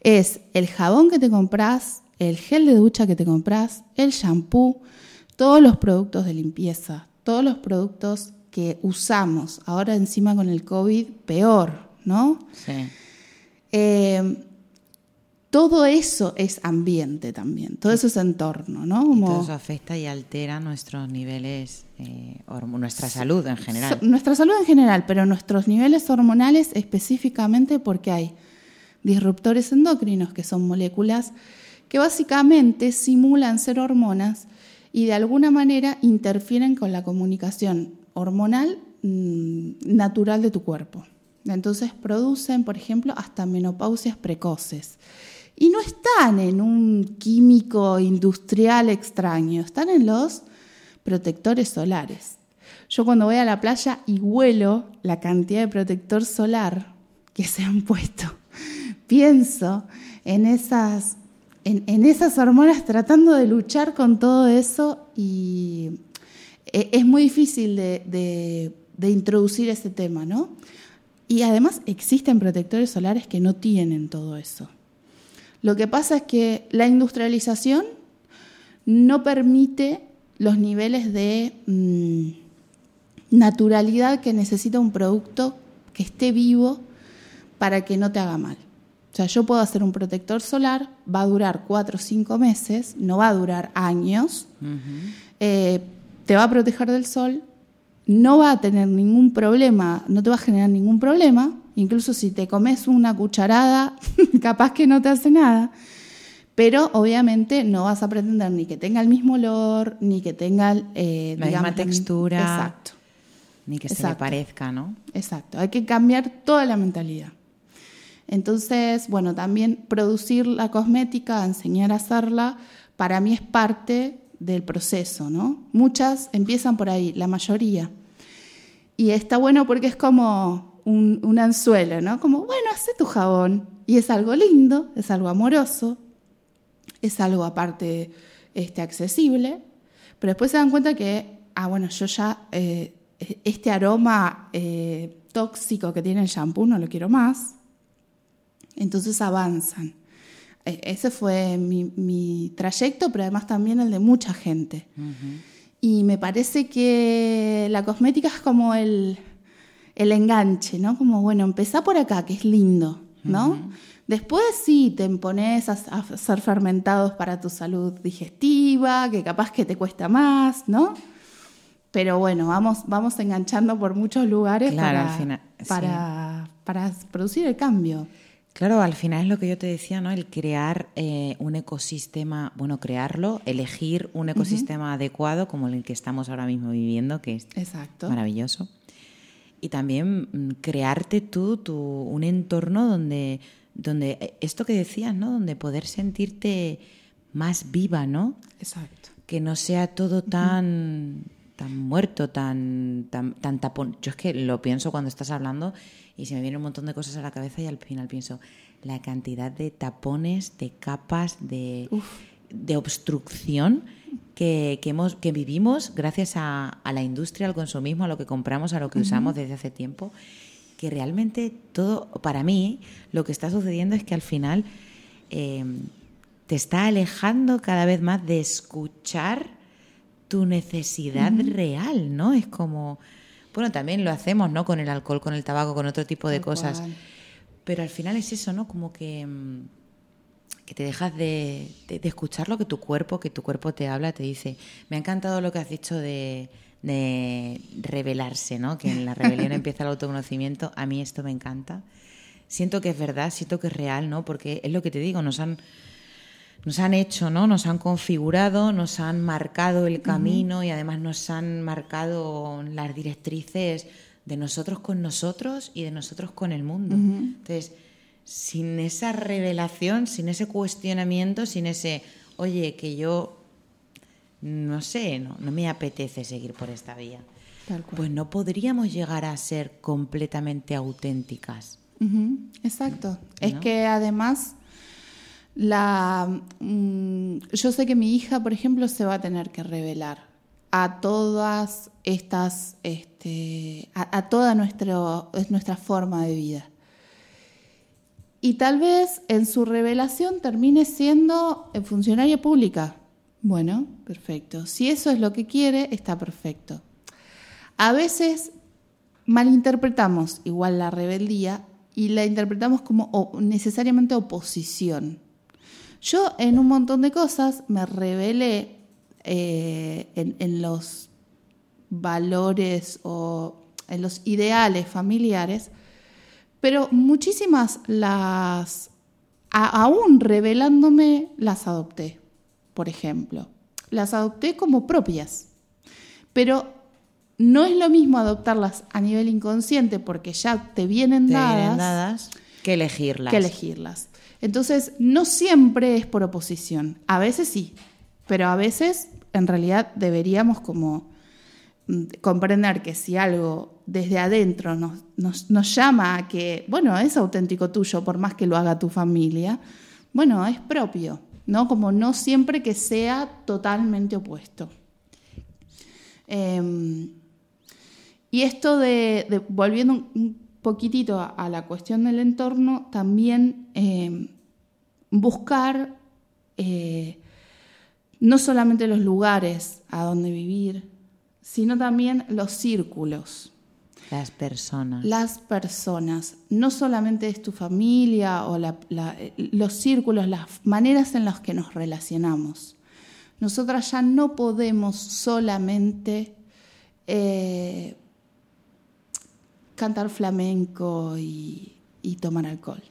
Es el jabón que te compras, el gel de ducha que te compras, el shampoo, todos los productos de limpieza, todos los productos que usamos. Ahora encima con el COVID, peor, ¿no? Sí. Eh, todo eso es ambiente también, todo eso es entorno, ¿no? todo eso afecta y altera nuestros niveles, eh, nuestra salud en general. nuestra salud en general, pero nuestros niveles hormonales específicamente porque hay disruptores endocrinos, que son moléculas que básicamente simulan ser hormonas y de alguna manera interfieren con la comunicación hormonal mm, natural de tu cuerpo. Entonces producen, por ejemplo, hasta menopausias precoces. Y no están en un químico industrial extraño, están en los protectores solares. Yo cuando voy a la playa y huelo la cantidad de protector solar que se han puesto, pienso en esas, en, esas hormonas tratando de luchar con todo eso y e, es muy difícil de, de introducir ese tema, ¿no? Y además existen protectores solares que no tienen todo eso. Lo que pasa es que la industrialización no permite los niveles de mm, naturalidad que necesita un producto que esté vivo para que no te haga mal. O sea, yo puedo hacer un protector solar, va a durar cuatro o cinco meses, no va a durar años, eh, te va a proteger del sol, no va a tener ningún problema, no te va a generar ningún problema, Incluso si te comes una cucharada, capaz que no te hace nada. Pero obviamente no vas a pretender ni que tenga el mismo olor, ni que tenga eh, la misma textura. Exacto. Ni que se le parezca, ¿no? Exacto. Hay que cambiar toda la mentalidad. Entonces, bueno, también producir la cosmética, enseñar a hacerla, para mí es parte del proceso, ¿no? Muchas empiezan por ahí, la mayoría. Y está bueno porque es como un, anzuelo, ¿no? Como, bueno, hace tu jabón. Y es algo lindo, es algo amoroso, es algo aparte este, accesible, pero después se dan cuenta que, ah, bueno, yo ya eh, este aroma eh, tóxico que tiene el shampoo no lo quiero más. Entonces avanzan. E, ese fue mi, trayecto, pero además también el de mucha gente. Y me parece que la cosmética es como el, el enganche, ¿no? Como, bueno, empezá por acá, que es lindo, ¿no? Después sí, te pones a, hacer fermentados para tu salud digestiva, que capaz que te cuesta más, ¿no? Pero bueno, vamos, vamos enganchando por muchos lugares para, para, producir el cambio. Claro, al final es lo que yo te decía, ¿no? El crear eh, un ecosistema, bueno, crearlo, elegir un ecosistema adecuado como el que estamos ahora mismo viviendo, que es Exacto. maravilloso y también mm, crearte tú tu, un entorno donde, donde eh, esto que decías, ¿no? Donde poder sentirte más viva, ¿no? Exacto. Que no sea todo tan, tan muerto, tan, tan, tan tapón. Yo es que lo pienso cuando estás hablando y se me vienen un montón de cosas a la cabeza y al final pienso la cantidad de tapones, de capas, de, de obstrucción que, hemos, que vivimos gracias a, la industria, al consumismo, a lo que compramos, a lo que usamos desde hace tiempo, que realmente todo, para mí, lo que está sucediendo es que al final em, te está alejando cada vez más de escuchar tu necesidad real, ¿no? Es como, Bueno, también lo hacemos, ¿no? Con el alcohol, con el tabaco, con otro tipo de cosas. Pero al final es eso, ¿no? Como que, mm, que te dejas de, escuchar lo que tu cuerpo, que tu cuerpo te habla, te dice. Me ha encantado lo que has dicho de, de revelarse, ¿no? Que en la rebelión empieza el autoconocimiento. A mí esto me encanta. Siento que es verdad, siento que es real, ¿no? Porque es lo que te digo, nos han nos han hecho, ¿no? Nos han configurado, nos han marcado el camino y además nos han marcado las directrices de nosotros con nosotros y de nosotros con el mundo. Entonces, sin esa revelación, sin ese cuestionamiento, sin ese, oye, que yo, no sé, no, no me apetece seguir por esta vía, pues no podríamos llegar a ser completamente auténticas. Exacto. Es que además la, mm, yo sé que mi hija, por ejemplo, se va a tener que revelar a todas estas, este, a, toda nuestro, nuestra forma de vida. Y tal vez en su revelación termine siendo funcionaria pública. Bueno, perfecto. Si eso es lo que quiere, está perfecto. A veces malinterpretamos igual la rebeldía y la interpretamos como necesariamente oposición. Yo en un montón de cosas me revelé eh, en, los valores o en los ideales familiares, pero muchísimas las, aún revelándome, las adopté, por ejemplo. Las adopté como propias, pero no es lo mismo adoptarlas a nivel inconsciente porque ya te vienen, dadas, que elegirlas. Que elegirlas. Entonces, no siempre es por oposición. A veces sí, pero a veces en realidad deberíamos como mm, comprender que si algo desde adentro nos, llama a que, bueno, es auténtico tuyo, por más que lo haga tu familia, bueno, es propio, ¿no? Como no siempre que sea totalmente opuesto. Em, y esto de, volviendo un poquitito a, la cuestión del entorno, también em, buscar eh, no solamente los lugares a donde vivir, sino también los círculos. Las personas. Las personas. No solamente es tu familia o los círculos, las maneras en las que nos relacionamos. Nosotras ya no podemos solamente eh, cantar flamenco y tomar alcohol.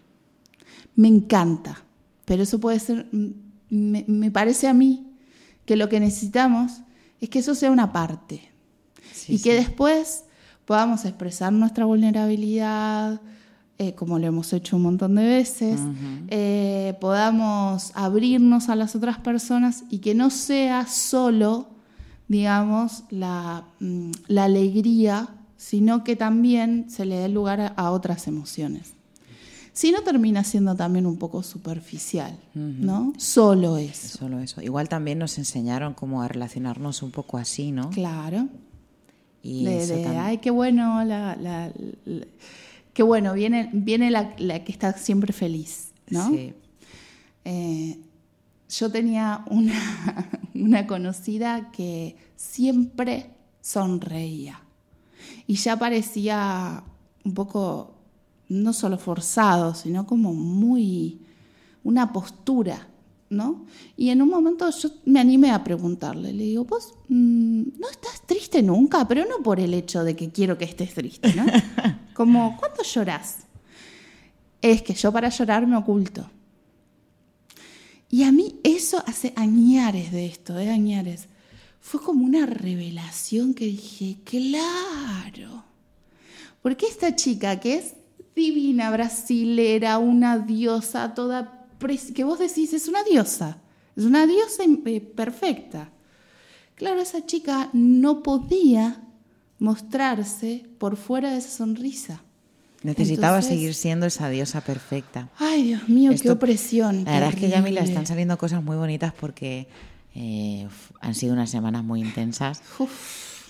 Me encanta, pero eso puede ser, me, parece a mí que lo que necesitamos es que eso sea una parte. Y que después podamos expresar nuestra vulnerabilidad, eh, como lo hemos hecho un montón de veces, eh, podamos abrirnos a las otras personas y que no sea solo, digamos, la, mm, la alegría, sino que también se le dé lugar a otras emociones. Si no termina siendo también un poco superficial, ¿no? Solo eso. Solo eso. Igual también nos enseñaron cómo a relacionarnos un poco así, ¿no? Claro. Y de, ay, qué bueno, la, qué bueno, viene, viene la, que está siempre feliz, ¿no? Sí. Eh, yo tenía una, una conocida que siempre sonreía y ya parecía un poco no solo forzado, sino como muy una postura, ¿no? Y en un momento yo me animé a preguntarle, le digo, vos mm, no estás triste nunca, pero no por el hecho de que quiero que estés triste, ¿no? Como, ¿cuándo lloras? Es que yo para llorar me oculto. Y a mí eso hace añares de esto, de ¿eh? añares. Fue como una revelación que dije, claro. Porque esta chica que es divina brasilera, una diosa toda que vos decís es una diosa, es una diosa eh, perfecta. Claro, esa chica no podía mostrarse por fuera de esa sonrisa. Necesitaba seguir siendo esa diosa perfecta. Ay, Dios mío, qué opresión. La verdad es que ya me están saliendo cosas muy bonitas porque eh, han sido unas semanas muy intensas.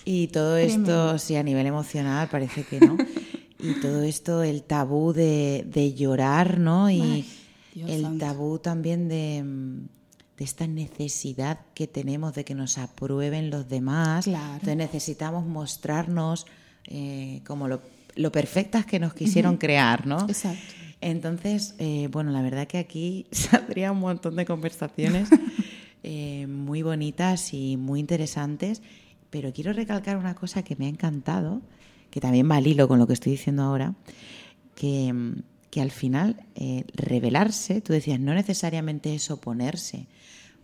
y todo esto, sí, a nivel emocional parece que no. y todo esto, el tabú de, de llorar, ¿no? Y el tabú también de, de, esta necesidad que tenemos de que nos aprueben los demás. Claro. Entonces necesitamos mostrarnos eh, como lo, lo, perfectas que nos quisieron crear, ¿no? Exacto. Entonces, eh, bueno, la verdad que aquí saldría un montón de conversaciones eh, muy bonitas y muy interesantes, pero quiero recalcar una cosa que me ha encantado, que también va al hilo con lo que estoy diciendo ahora, que, que al final revelarse, tú decías, no necesariamente es oponerse,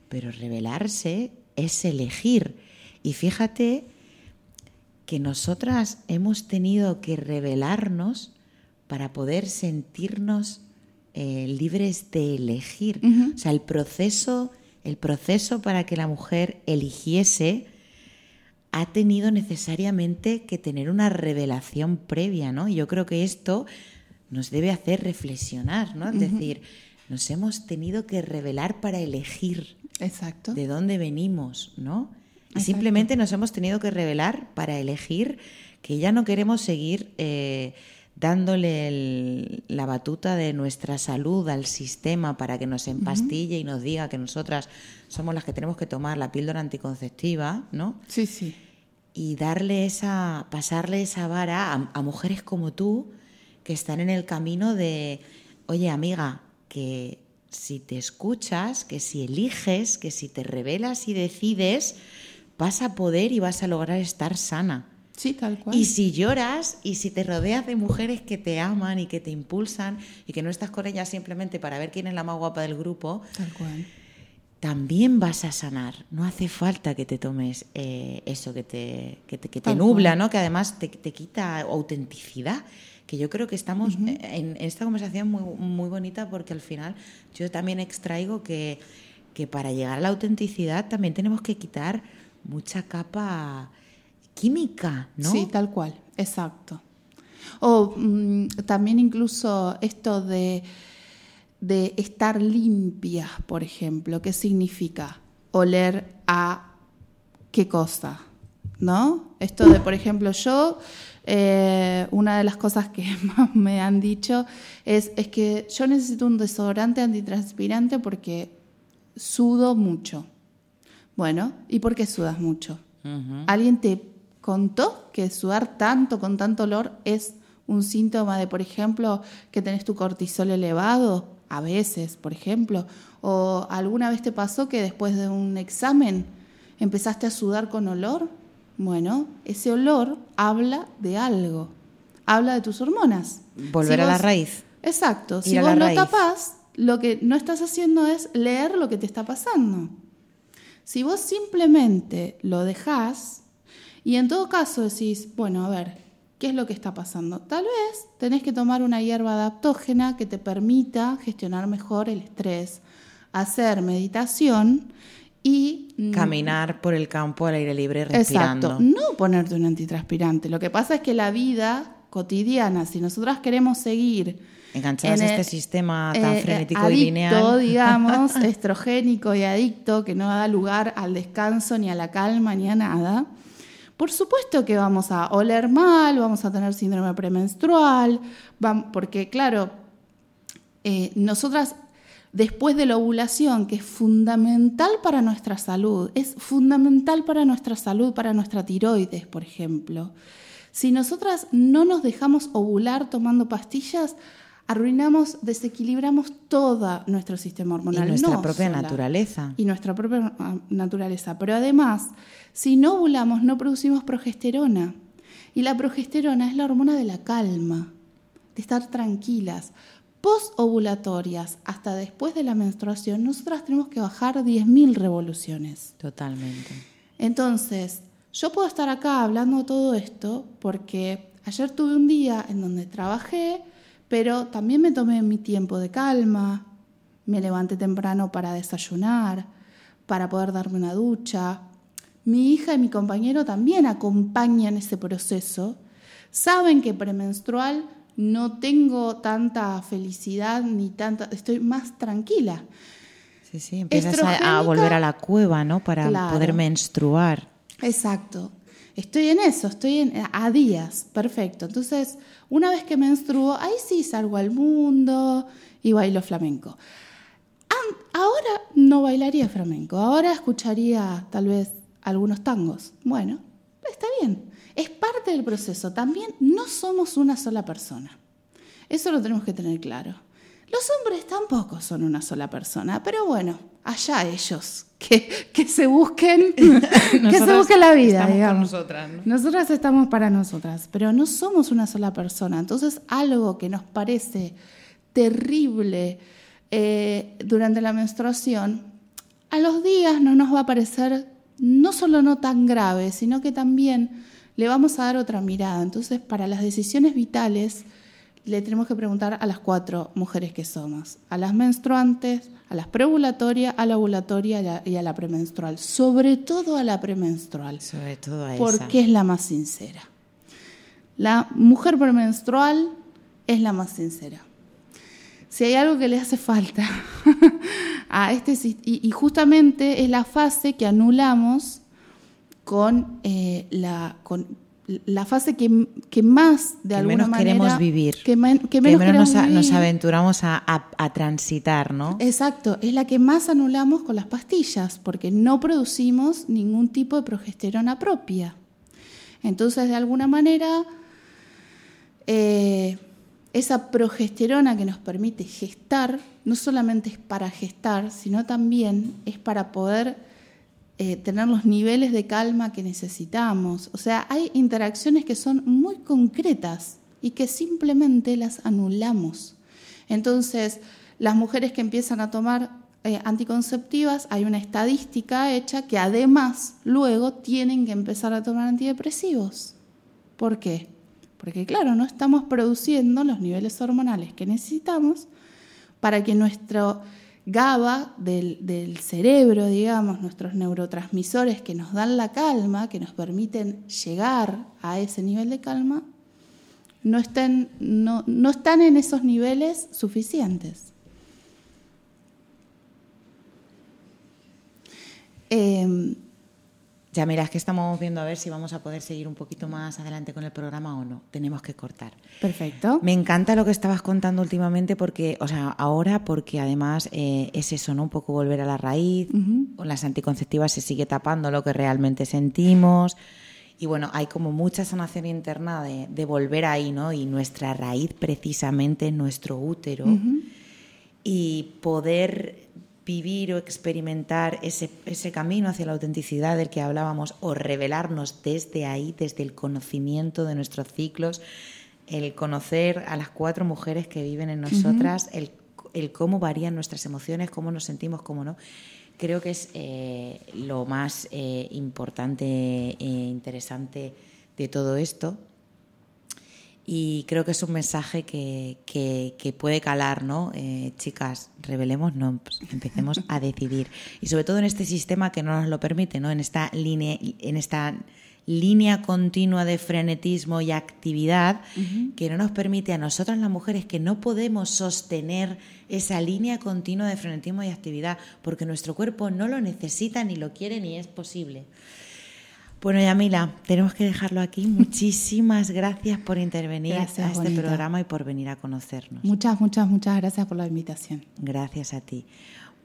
pero revelarse es elegir. Y fíjate que nosotras hemos tenido que revelarnos para poder sentirnos eh, libres de elegir. O sea, el proceso, el proceso para que la mujer eligiese ha tenido necesariamente que tener una revelación previa, ¿no? Y yo creo que esto nos debe hacer reflexionar, ¿no? Es decir, nos hemos tenido que revelar para elegir. Exacto. De dónde venimos, ¿no? Y simplemente nos hemos tenido que revelar para elegir que ya no queremos seguir eh, dándole la batuta de nuestra salud al sistema para que nos empastille y nos diga que nosotras somos las que tenemos que tomar la píldora anticonceptiva, ¿no? Sí, sí. Y darle esa, pasarle esa vara a, a mujeres como tú que están en el camino de, oye amiga, que si te escuchas, que si eliges, que si te revelas y decides, vas a poder y vas a lograr estar sana. Sí, tal cual. Y si lloras y si te rodeas de mujeres que te aman y que te impulsan y que no estás con ellas simplemente para ver quién es la más guapa del grupo, tal cual. también vas a sanar. No hace falta que te tomes eh, eso que te, que te, nubla, ¿no? que además te, te quita autenticidad que yo creo que estamos en, esta conversación muy, muy bonita porque al final yo también extraigo que, que para llegar a la autenticidad también tenemos que quitar mucha capa química, ¿no? Sí, tal cual, exacto. O mm, también incluso esto de, de estar limpia, por ejemplo, ¿qué significa? Oler a qué cosa, ¿no? Esto de, por ejemplo, yo eh, una de las cosas que más me han dicho es, es que yo necesito un desodorante antitranspirante porque sudo mucho. Bueno, ¿y por qué sudas mucho? ¿Alguien te contó que sudar tanto con tanto olor es un síntoma de, por ejemplo, que tenés tu cortisol elevado? A veces, por ejemplo. ¿O alguna vez te pasó que después de un examen empezaste a sudar con olor? Bueno, ese olor habla de algo, habla de tus hormonas. Volver a la raíz. Exacto, si vos lo tapás, lo que no estás haciendo es leer lo que te está pasando. Si vos simplemente lo dejás y en todo caso decís, bueno, a ver, ¿qué es lo que está pasando? Tal vez tenés que tomar una hierba adaptógena que te permita gestionar mejor el estrés, hacer meditación y mm, caminar por el campo al aire libre respirando. Exacto, no ponerte un antitranspirante. Lo que pasa es que la vida cotidiana, si nosotras queremos seguir enganchadas a este sistema tan eh, frenético y lineal, digamos, estrogénico y adicto que no da lugar al descanso ni a la calma ni a nada. Por supuesto que vamos a oler mal, vamos a tener síndrome premenstrual, porque claro, eh, nosotras después de la ovulación, que es fundamental para nuestra salud, es fundamental para nuestra salud, para nuestra tiroides, por ejemplo. Si nosotras no nos dejamos ovular tomando pastillas, arruinamos, desequilibramos todo nuestro sistema hormonal. Y nuestra propia naturaleza. Y nuestra propia ah, naturaleza. Pero además, si no ovulamos, no producimos progesterona. Y la progesterona es la hormona de la calma, de estar tranquilas post-ovulatorias hasta después de la menstruación, nosotras tenemos que bajar 10.000 revoluciones. Totalmente. Entonces, yo puedo estar acá hablando todo esto porque ayer tuve un día en donde trabajé, pero también me tomé mi tiempo de calma, me levanté temprano para desayunar, para poder darme una ducha. Mi hija y mi compañero también acompañan ese proceso. Saben que premenstrual no tengo tanta felicidad ni tanta, estoy más tranquila. Sí, sí, empiezas a, volver a la cueva, ¿no? Para poder menstruar. Exacto. Estoy en eso, estoy en, a días, perfecto. Entonces, una vez que menstruo, ahí sí salgo al mundo y bailo flamenco. Ahora no bailaría flamenco, ahora escucharía tal vez algunos tangos. Bueno, está bien. es parte del proceso. También no somos una sola persona. Eso lo tenemos que tener claro. Los hombres tampoco son una sola persona, pero bueno, allá ellos, que, que se busquen, que se busquen la vida, digamos. nosotras, Nosotras estamos para nosotras, pero no somos una sola persona. Entonces, algo que nos parece terrible eh, durante la menstruación, a los días no nos va a parecer no solo no tan grave, sino que también le vamos a dar otra mirada. Entonces, para las decisiones vitales, le tenemos que preguntar a las cuatro mujeres que somos, a las menstruantes, a las preovulatorias, a la ovulatoria y a la premenstrual, sobre todo a la premenstrual. Sobre todo a Porque es la más sincera. La mujer premenstrual es la más sincera. Si hay algo que le hace falta a este y, justamente es la fase que anulamos con eh, la con la fase que, más de alguna menos manera queremos vivir, que, menos, nos, aventuramos a, transitar, ¿no? Exacto, es la que más anulamos con las pastillas, porque no producimos ningún tipo de progesterona propia. Entonces, de alguna manera, eh, esa progesterona que nos permite gestar, no solamente es para gestar, sino también es para poder eh, tener los niveles de calma que necesitamos. O sea, hay interacciones que son muy concretas y que simplemente las anulamos. Entonces, las mujeres que empiezan a tomar eh, anticonceptivas, hay una estadística hecha que además luego tienen que empezar a tomar antidepresivos. ¿Por qué? Porque claro, no estamos produciendo los niveles hormonales que necesitamos para que nuestro GABA del, cerebro, digamos, nuestros neurotransmisores que nos dan la calma, que nos permiten llegar a ese nivel de calma, no, estén, no, están en esos niveles suficientes. Eh, ya mirás que estamos viendo a ver si vamos a poder seguir un poquito más adelante con el programa o no. Tenemos que cortar. Perfecto. Me encanta lo que estabas contando últimamente porque, o sea, ahora porque además eh, es eso, ¿no? Un poco volver a la raíz. Con las anticonceptivas se sigue tapando lo que realmente sentimos. Y bueno, hay como mucha sanación interna de, volver ahí, ¿no? Y nuestra raíz precisamente es nuestro útero. Y poder vivir o experimentar ese, ese camino hacia la autenticidad del que hablábamos o revelarnos desde ahí, desde el conocimiento de nuestros ciclos, el conocer a las cuatro mujeres que viven en nosotras, el, el, cómo varían nuestras emociones, cómo nos sentimos, cómo no. Creo que es eh, lo más eh, importante e interesante de todo esto y creo que es un mensaje que, que, puede calar, ¿no? Eh, chicas, revelemos, no, pues empecemos a decidir. Y sobre todo en este sistema que no nos lo permite, ¿no? En esta línea, en esta línea continua de frenetismo y actividad que no nos permite a nosotras las mujeres que no podemos sostener esa línea continua de frenetismo y actividad porque nuestro cuerpo no lo necesita ni lo quiere ni es posible. Bueno, Yamila, tenemos que dejarlo aquí. Muchísimas gracias por intervenir a este programa y por venir a conocernos. Muchas, muchas, muchas gracias por la invitación. Gracias a ti.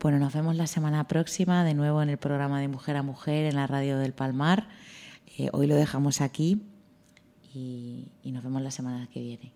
Bueno, nos vemos la semana próxima de nuevo en el programa de Mujer a Mujer en la radio del Palmar. Eh, hoy lo dejamos aquí y, y nos vemos la semana que viene.